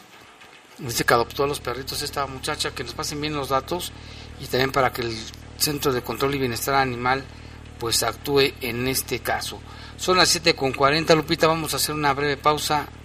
Dice que adoptó a los perritos esta muchacha que nos pasen bien los datos y también para que el Centro de Control y Bienestar Animal pues actúe en este caso. Son las 7 con 40, Lupita, vamos a hacer una breve pausa,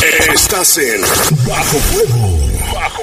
Estás en Bajo Fuego. Bajo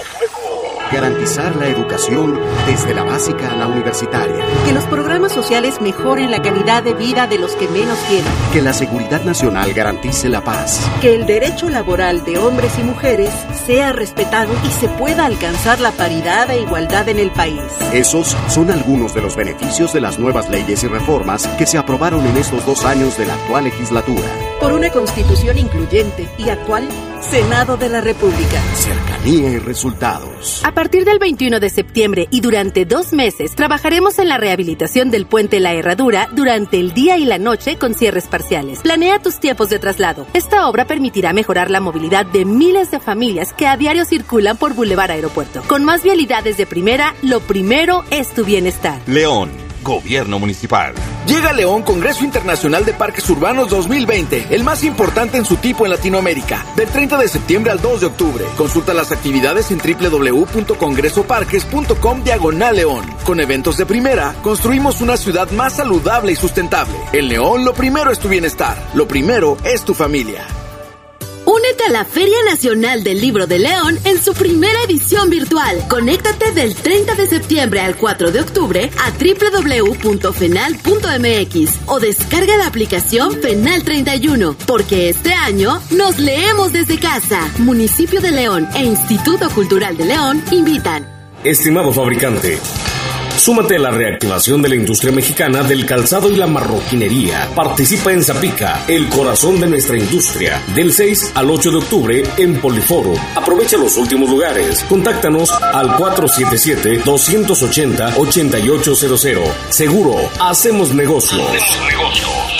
Garantizar la educación desde la básica a la universitaria. Que los programas sociales mejoren la calidad de vida de los que menos tienen. Que la seguridad nacional garantice la paz. Que el derecho laboral de hombres y mujeres sea respetado y se pueda alcanzar la paridad e igualdad en el país. Esos son algunos de los beneficios de las nuevas leyes y reformas que se aprobaron en estos dos años de la actual legislatura. Por una constitución incluyente y actual, Senado de la República. Cercanía y resultados. A partir del 21 de septiembre y durante dos meses trabajaremos en la rehabilitación del puente La Herradura durante el día y la noche con cierres parciales. Planea tus tiempos de traslado. Esta obra permitirá mejorar la movilidad de miles de familias que a diario circulan por Boulevard Aeropuerto. Con más vialidades de primera, lo primero es tu bienestar. León, Gobierno Municipal. Llega León Congreso Internacional de Parques Urbanos 2020, el más importante en su tipo en Latinoamérica, del 30 de septiembre al 2 de octubre. Consulta las actividades en www.congresoparques.com diagonal León. Con eventos de primera, construimos una ciudad más saludable y sustentable. En León, lo primero es tu bienestar, lo primero es tu familia. Únete a la Feria Nacional del Libro de León en su primera edición virtual. Conéctate del 30 de septiembre al 4 de octubre a www.fenal.mx o descarga la aplicación Fenal 31, porque este año nos leemos desde casa. Municipio de León e Instituto Cultural de León invitan. Estimado fabricante, súmate a la reactivación de la industria mexicana del calzado y la marroquinería. Participa en Zapica, el corazón de nuestra industria, del 6 al 8 de octubre en Poliforo. Aprovecha los últimos lugares. Contáctanos al 477-280-8800. Seguro, hacemos negocios. Si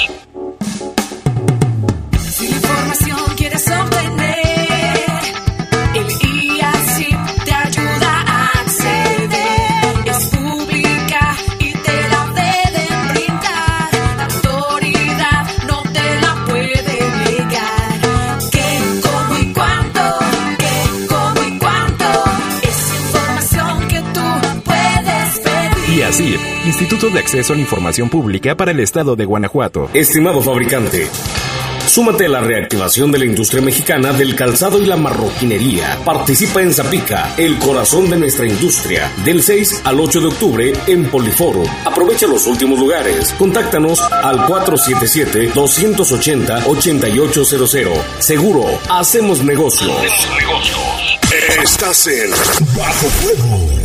Instituto de Acceso a la Información Pública para el Estado de Guanajuato. Estimado fabricante, súmate a la reactivación de la industria mexicana del calzado y la marroquinería. Participa en Zapica, el corazón de nuestra industria, del 6 al 8 de octubre en Poliforo. Aprovecha los últimos lugares. Contáctanos al 477-280-8800. Seguro, hacemos negocios. Estás en Bajo Fuego.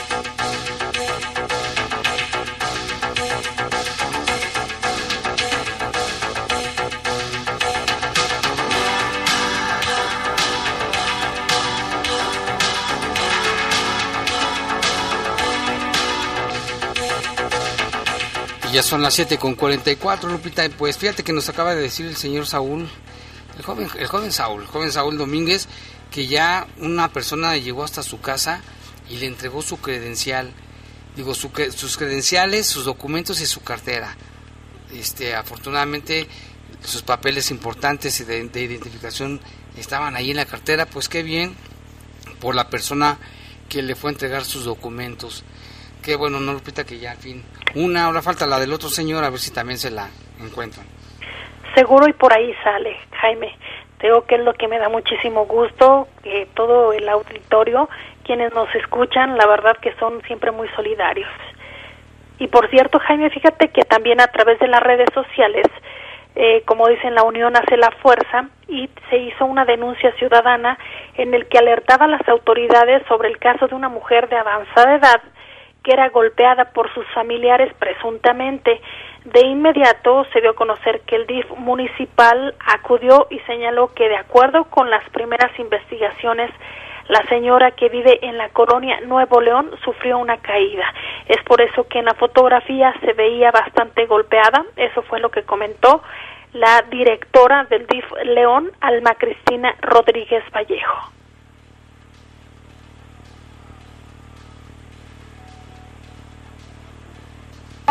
Ya son las 7 con 44, Lupita. Pues fíjate que nos acaba de decir el señor Saúl, el joven, el joven Saúl, el joven Saúl Domínguez, que ya una persona llegó hasta su casa y le entregó su credencial. Digo, su sus credenciales, sus documentos y su cartera. Este, afortunadamente, sus papeles importantes de, de identificación estaban ahí en la cartera. Pues qué bien por la persona que le fue a entregar sus documentos. Qué bueno, no Lupita, que ya al fin. Una, ahora falta la del otro señor, a ver si también se la encuentran. Seguro y por ahí sale, Jaime. Digo que es lo que me da muchísimo gusto, que todo el auditorio, quienes nos escuchan, la verdad que son siempre muy solidarios. Y por cierto, Jaime, fíjate que también a través de las redes sociales, eh, como dicen, la unión hace la fuerza y se hizo una denuncia ciudadana en el que alertaba a las autoridades sobre el caso de una mujer de avanzada edad que era golpeada por sus familiares presuntamente. De inmediato se dio a conocer que el DIF municipal acudió y señaló que de acuerdo con las primeras investigaciones, la señora que vive en la colonia Nuevo León sufrió una caída. Es por eso que en la fotografía se veía bastante golpeada. Eso fue lo que comentó la directora del DIF León, Alma Cristina Rodríguez Vallejo.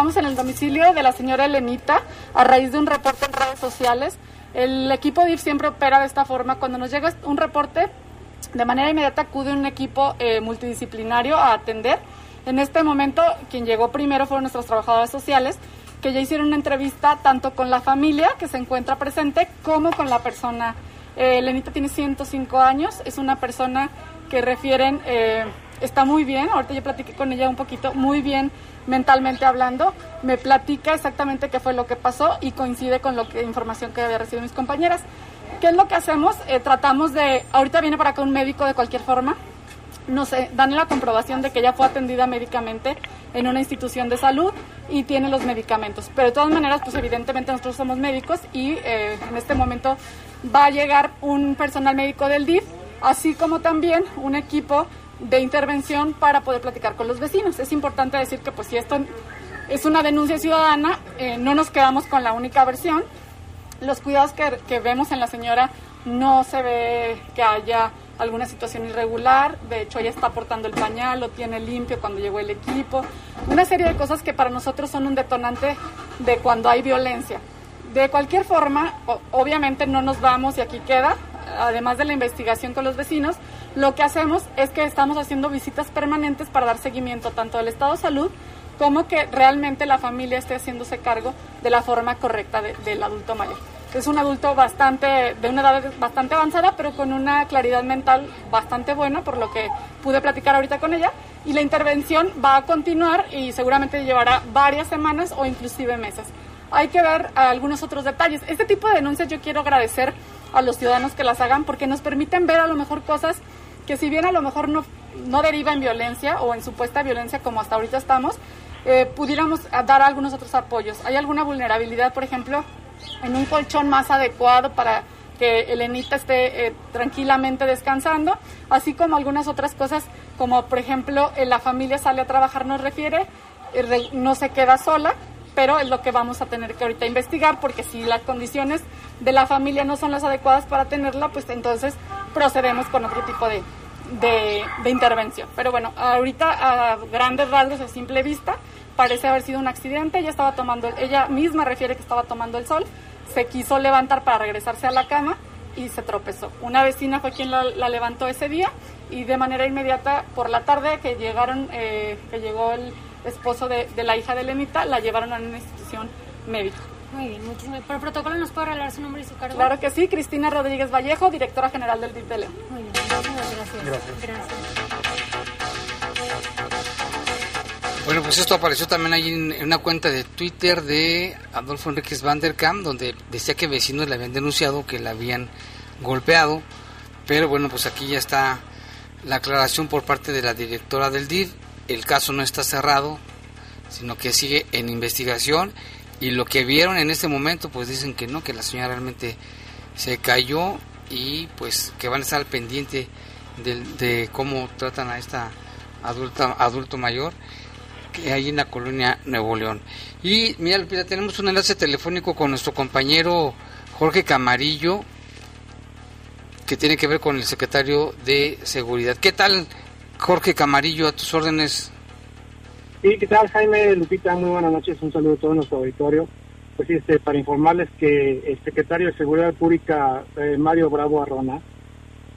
Estamos en el domicilio de la señora Elenita a raíz de un reporte en redes sociales. El equipo DIF siempre opera de esta forma. Cuando nos llega un reporte, de manera inmediata acude un equipo eh, multidisciplinario a atender. En este momento, quien llegó primero fueron nuestros trabajadores sociales, que ya hicieron una entrevista tanto con la familia que se encuentra presente como con la persona. Eh, Elenita tiene 105 años, es una persona que refieren, eh, está muy bien, ahorita yo platiqué con ella un poquito, muy bien mentalmente hablando, me platica exactamente qué fue lo que pasó y coincide con que información que había recibido mis compañeras. ¿Qué es lo que hacemos? Eh, tratamos de, ahorita viene para acá un médico de cualquier forma, nos dan la comprobación de que ella fue atendida médicamente en una institución de salud y tiene los medicamentos. Pero de todas maneras, pues evidentemente nosotros somos médicos y eh, en este momento va a llegar un personal médico del DIF, así como también un equipo de intervención para poder platicar con los vecinos. Es importante decir que pues si esto es una denuncia ciudadana, eh, no nos quedamos con la única versión. Los cuidados que, que vemos en la señora no se ve que haya alguna situación irregular, de hecho ella está aportando el pañal, lo tiene limpio cuando llegó el equipo, una serie de cosas que para nosotros son un detonante de cuando hay violencia. De cualquier forma, obviamente no nos vamos y aquí queda, además de la investigación con los vecinos, lo que hacemos es que estamos haciendo visitas permanentes para dar seguimiento tanto del estado de salud como que realmente la familia esté haciéndose cargo de la forma correcta de- del adulto mayor. Es un adulto bastante, de una edad bastante avanzada, pero con una claridad mental bastante buena, por lo que pude platicar ahorita con ella. Y la intervención va a continuar y seguramente llevará varias semanas o inclusive meses. Hay que ver algunos otros detalles. Este tipo de denuncias yo quiero agradecer a los ciudadanos que las hagan porque nos permiten ver a lo mejor cosas que si bien a lo mejor no, no deriva en violencia o en supuesta violencia como hasta ahorita estamos, eh, pudiéramos dar algunos otros apoyos. ¿Hay alguna vulnerabilidad, por ejemplo, en un colchón más adecuado para que Elenita esté eh, tranquilamente descansando, así como algunas otras cosas, como por ejemplo eh, la familia sale a trabajar, nos refiere, eh, no se queda sola, pero es lo que vamos a tener que ahorita investigar, porque si las condiciones de la familia no son las adecuadas para tenerla, pues entonces procedemos con otro tipo de, de, de intervención. Pero bueno, ahorita a grandes rasgos, a simple vista, parece haber sido un accidente. Ella estaba tomando, ella misma refiere que estaba tomando el sol, se quiso levantar para regresarse a la cama y se tropezó. Una vecina fue quien la, levantó ese día y de manera inmediata por la tarde que llegaron, eh, que llegó el esposo de, de la hija de Lenita, la llevaron a una institución médica. Muy bien, muchísimas Por protocolo, ¿nos puede regalar su nombre y su cargo? Claro que sí, Cristina Rodríguez Vallejo, directora general del DIF de León. Muy bien, muchísimas gracias. Gracias. Bueno, pues esto apareció también ahí en, en una cuenta de Twitter de Adolfo Enríquez Van der Kamp, donde decía que vecinos le habían denunciado que la habían golpeado, pero bueno, pues aquí ya está la aclaración por parte de la directora del DIF, el caso no está cerrado, sino que sigue en investigación y lo que vieron en este momento pues dicen que no, que la señora realmente se cayó y pues que van a estar al pendiente del- de, cómo tratan a esta adulta, adulto mayor que hay en la colonia Nuevo León. Y mira, Lupita, tenemos un enlace telefónico con nuestro compañero Jorge Camarillo, que tiene que ver con el secretario de Seguridad. ¿Qué tal, Jorge Camarillo, a tus órdenes? Sí, ¿qué tal, Jaime Lupita? Muy buenas noches, un saludo a todo nuestro auditorio. Pues este, para informarles que el secretario de Seguridad Pública, eh, Mario Bravo Arrona,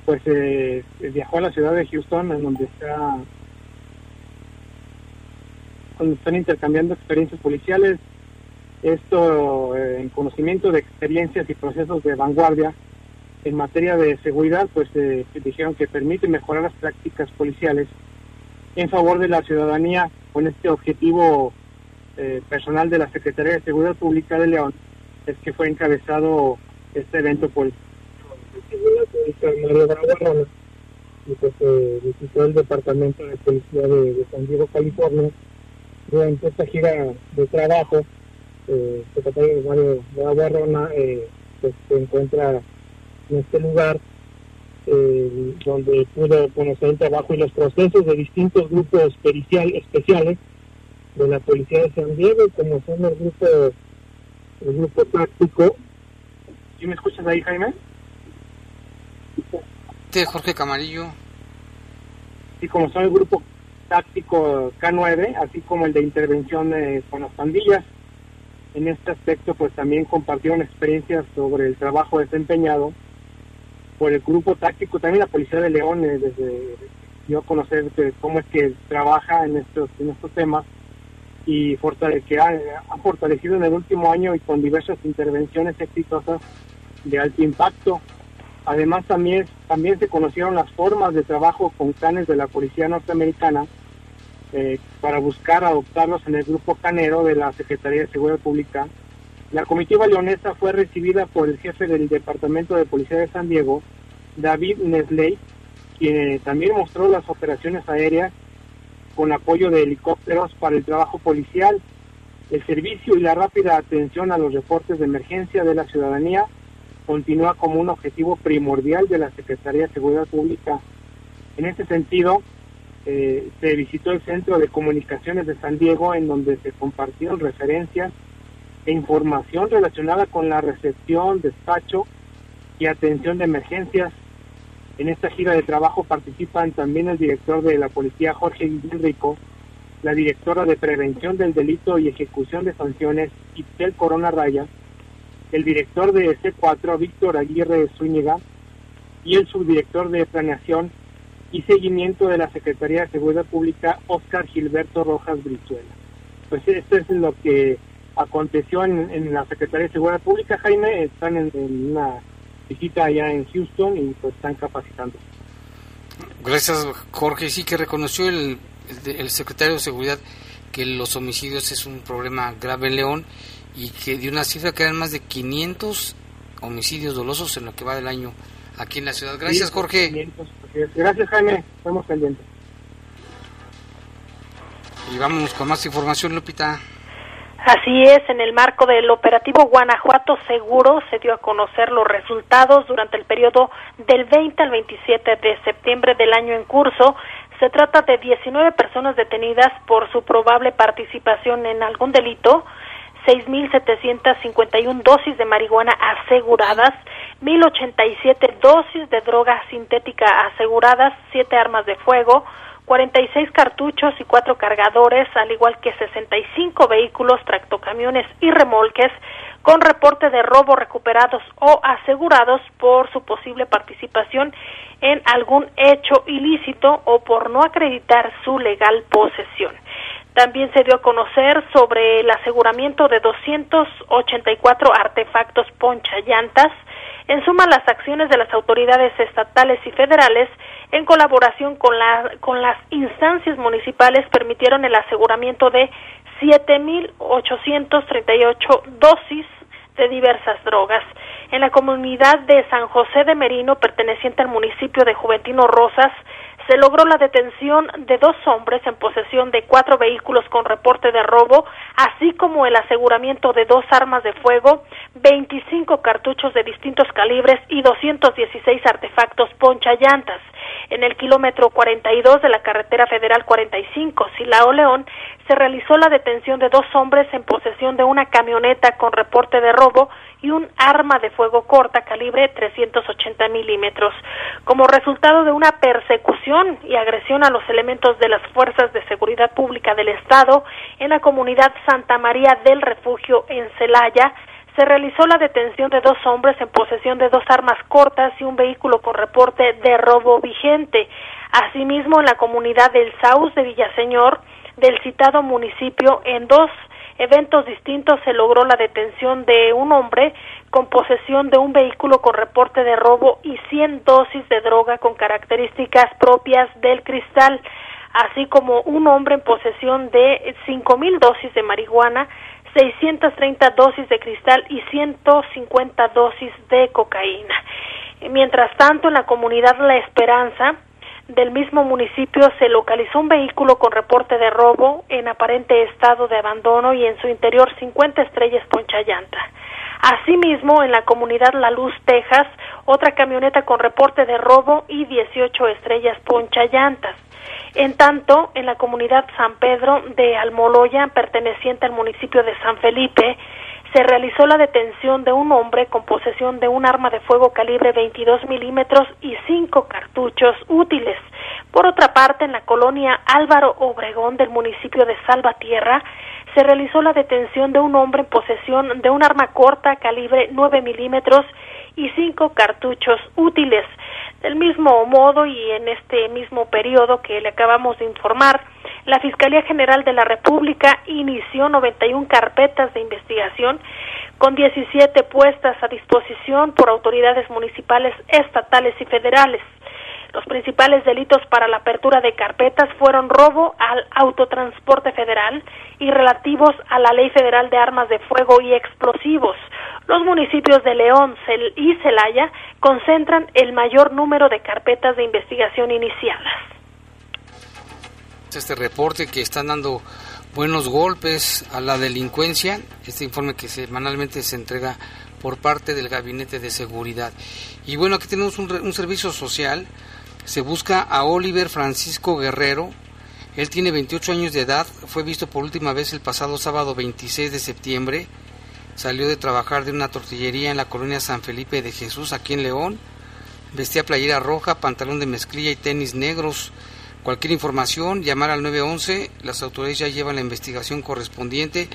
pues eh, viajó a la ciudad de Houston, en donde está donde están intercambiando experiencias policiales, esto eh, en conocimiento de experiencias y procesos de vanguardia en materia de seguridad, pues eh, dijeron que permite mejorar las prácticas policiales en favor de la ciudadanía con este objetivo eh, personal de la Secretaría de Seguridad Pública de León, es que fue encabezado este evento por el y pues eh, visitó el Departamento de Policía de, San Diego, California, durante esta gira de trabajo, eh, el secretario Mario Bravo Arrona eh, pues, se encuentra en este lugar eh, donde pudo conocer el trabajo y los procesos de distintos grupos pericial, especiales de la Policía de San Diego, como son el grupo, el grupo táctico. ¿Sí me escuchas ahí, Jaime? De Jorge Camarillo. Sí, como son el grupo táctico K9, así como el de intervención eh, con las pandillas. En este aspecto, pues también compartieron experiencias sobre el trabajo desempeñado por el grupo táctico, también la Policía de León, eh, desde a conocer cómo es que trabaja en estos, en estos temas y que ha, ha fortalecido en el último año y con diversas intervenciones exitosas de alto impacto. Además también, también se conocieron las formas de trabajo con canes de la policía norteamericana eh, para buscar adoptarlos en el grupo canero de la Secretaría de Seguridad Pública. La comitiva leonesa fue recibida por el jefe del Departamento de Policía de San Diego, David Nesley, quien también mostró las operaciones aéreas con apoyo de helicópteros para el trabajo policial, el servicio y la rápida atención a los reportes de emergencia de la ciudadanía continúa como un objetivo primordial de la Secretaría de Seguridad Pública. En este sentido, eh, se visitó el Centro de Comunicaciones de San Diego, en donde se compartieron referencias e información relacionada con la recepción, despacho y atención de emergencias. En esta gira de trabajo participan también el director de la policía Jorge Guillén Rico, la directora de prevención del delito y ejecución de sanciones Itzel Corona Raya, el director de C4 Víctor Aguirre Zúñiga y el subdirector de planeación y seguimiento de la Secretaría de Seguridad Pública Oscar Gilberto Rojas Brizuela. Pues esto es lo que aconteció en, en la Secretaría de Seguridad Pública, Jaime, están en, en una visita allá en Houston y pues están capacitando. Gracias, Jorge. Sí que reconoció el, el, de- el secretario de Seguridad que los homicidios es un problema grave en León y que dio una cifra que eran más de 500 homicidios dolosos en lo que va del año aquí en la ciudad. Gracias, Jorge. 500, así es. Gracias, Jaime. Estamos pendientes. Y vámonos con más información, Lupita. Así es, en el marco del operativo Guanajuato Seguro se dio a conocer los resultados durante el periodo del 20 al 27 de septiembre del año en curso. Se trata de 19 personas detenidas por su probable participación en algún delito, 6.751 dosis de marihuana aseguradas, 1.087 dosis de droga sintética aseguradas, 7 armas de fuego, 46 cartuchos y 4 cargadores, al igual que 65 vehículos, tractocamiones y remolques con reporte de robo recuperados o asegurados por su posible participación en algún hecho ilícito o por no acreditar su legal posesión. También se dio a conocer sobre el aseguramiento de 284 artefactos ponchallantas. En suma, las acciones de las autoridades estatales y federales en colaboración con, la, con las instancias municipales permitieron el aseguramiento de 7.838 dosis de diversas drogas. En la comunidad de San José de Merino, perteneciente al municipio de Juventino Rosas, se logró la detención de dos hombres en posesión de cuatro vehículos con reporte de robo, así como el aseguramiento de dos armas de fuego, 25 cartuchos de distintos calibres y 216 artefactos ponchallantas. En el kilómetro 42 de la carretera federal 45, Silao León, se realizó la detención de dos hombres en posesión de una camioneta con reporte de robo y un arma de fuego corta calibre 380 milímetros. Como resultado de una persecución y agresión a los elementos de las fuerzas de seguridad pública del Estado en la comunidad Santa María del Refugio en Celaya, se realizó la detención de dos hombres en posesión de dos armas cortas y un vehículo con reporte de robo vigente. Asimismo, en la comunidad del Saus de Villaseñor, del citado municipio, en dos eventos distintos se logró la detención de un hombre con posesión de un vehículo con reporte de robo y 100 dosis de droga con características propias del cristal, así como un hombre en posesión de 5.000 dosis de marihuana, 630 dosis de cristal y 150 dosis de cocaína. Mientras tanto, en la comunidad La Esperanza, del mismo municipio se localizó un vehículo con reporte de robo en aparente estado de abandono y en su interior 50 estrellas ponchallanta. Asimismo, en la comunidad La Luz, Texas, otra camioneta con reporte de robo y 18 estrellas ponchallantas. En tanto, en la comunidad San Pedro de Almoloya, perteneciente al municipio de San Felipe, se realizó la detención de un hombre con posesión de un arma de fuego calibre 22 milímetros y cinco cartuchos útiles. Por otra parte, en la colonia Álvaro Obregón del municipio de Salvatierra, se realizó la detención de un hombre en posesión de un arma corta calibre 9 milímetros y cinco cartuchos útiles. Del mismo modo y en este mismo periodo que le acabamos de informar, la Fiscalía General de la República inició 91 carpetas de investigación con 17 puestas a disposición por autoridades municipales, estatales y federales. Los principales delitos para la apertura de carpetas fueron robo al autotransporte federal y relativos a la Ley Federal de Armas de Fuego y Explosivos. Los municipios de León y Celaya concentran el mayor número de carpetas de investigación iniciadas. Este reporte que están dando buenos golpes a la delincuencia, este informe que semanalmente se entrega por parte del Gabinete de Seguridad. Y bueno, aquí tenemos un, un servicio social se busca a Oliver Francisco Guerrero. Él tiene 28 años de edad. Fue visto por última vez el pasado sábado 26 de septiembre. Salió de trabajar de una tortillería en la colonia San Felipe de Jesús, aquí en León. Vestía playera roja, pantalón de mezclilla y tenis negros. Cualquier información, llamar al 911. Las autoridades ya llevan la investigación correspondiente.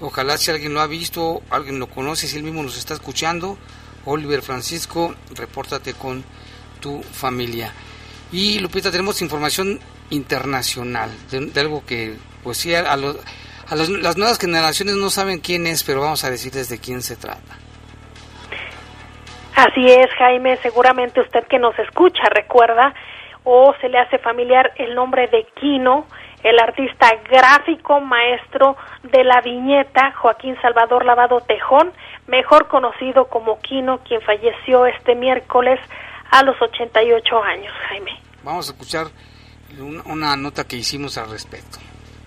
Ojalá si alguien lo ha visto, alguien lo conoce, si él mismo nos está escuchando. Oliver Francisco, repórtate con tu familia. Y Lupita, tenemos información internacional de, algo que, pues sí, a, los, a las nuevas generaciones no saben quién es, pero vamos a decirles de quién se trata. Así es, Jaime, seguramente usted que nos escucha recuerda o se le hace familiar el nombre de Quino, el artista gráfico maestro de la viñeta Joaquín Salvador Lavado Tejón, mejor conocido como Quino, quien falleció este miércoles a los 88 años, Jaime. Vamos a escuchar una nota que hicimos al respecto.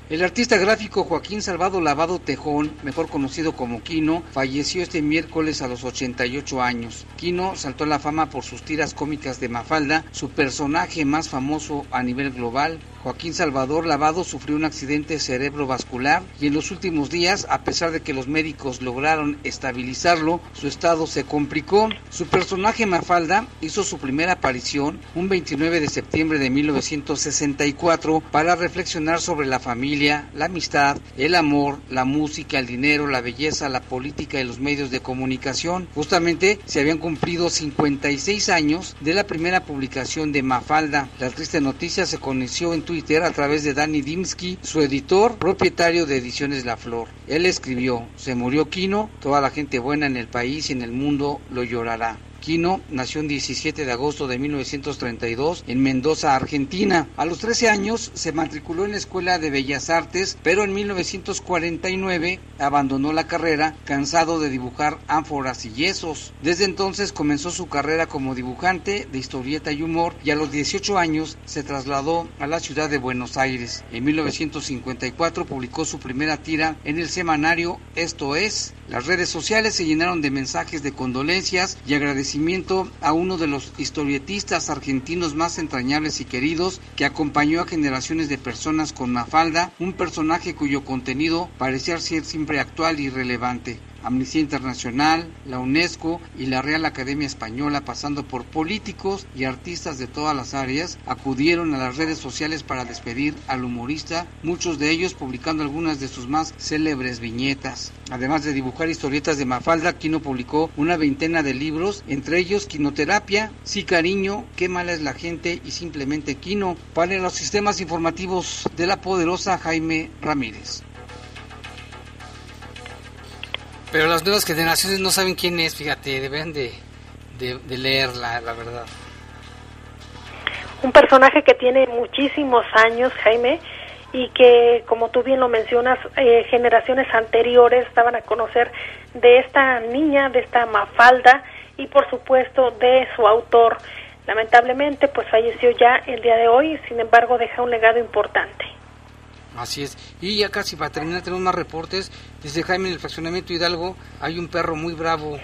El artista gráfico Joaquín Salvado Lavado Tejón, mejor conocido como Quino, falleció este miércoles a los 88 años. Quino saltó a la fama por sus tiras cómicas de Mafalda, su personaje más famoso a nivel global. Joaquín Salvador Lavado sufrió un accidente cerebrovascular y en los últimos días, a pesar de que los médicos lograron estabilizarlo, su estado se complicó. Su personaje Mafalda hizo su primera aparición un 29 de septiembre de 1964 para reflexionar sobre la familia, la amistad, el amor, la música, el dinero, la belleza, la política y los medios de comunicación. Justamente se habían cumplido 56 años de la primera publicación de Mafalda. La triste noticia se conoció en Twitter a través de Danny Dimsky, su editor, propietario de Ediciones La Flor. Él escribió, se murió Kino, toda la gente buena en el país y en el mundo lo llorará. Quino nació el 17 de agosto de 1932 en Mendoza, Argentina. A los 13 años se matriculó en la Escuela de Bellas Artes, pero en 1949 abandonó la carrera cansado de dibujar ánforas y yesos. Desde entonces comenzó su carrera como dibujante de historieta y humor y a los 18 años se trasladó a la ciudad de Buenos Aires. En 1954 publicó su primera tira en el semanario Esto es, Las redes sociales se llenaron de mensajes de condolencias y a uno de los historietistas argentinos más entrañables y queridos que acompañó a generaciones de personas con Mafalda, un personaje cuyo contenido parecía ser siempre actual y relevante. Amnistía Internacional, la UNESCO y la Real Academia Española, pasando por políticos y artistas de todas las áreas, acudieron a las redes sociales para despedir al humorista, muchos de ellos publicando algunas de sus más célebres viñetas. Además de dibujar historietas de Mafalda, Quino publicó una veintena de libros, entre ellos Quinoterapia, Sí Cariño, Qué mala es la gente y simplemente Quino, para los sistemas informativos de la poderosa Jaime Ramírez. Pero las nuevas generaciones no saben quién es, fíjate, deben de, de, leerla, la verdad. Un personaje que tiene muchísimos años, Jaime, y que, como tú bien lo mencionas, eh, generaciones anteriores estaban a conocer de esta niña, de esta Mafalda, y por supuesto de su autor. Lamentablemente, pues falleció ya el día de hoy, sin embargo, deja un legado importante. Así es. Y ya casi para terminar tenemos más reportes. Dice Jaime en el fraccionamiento Hidalgo hay un perro muy bravo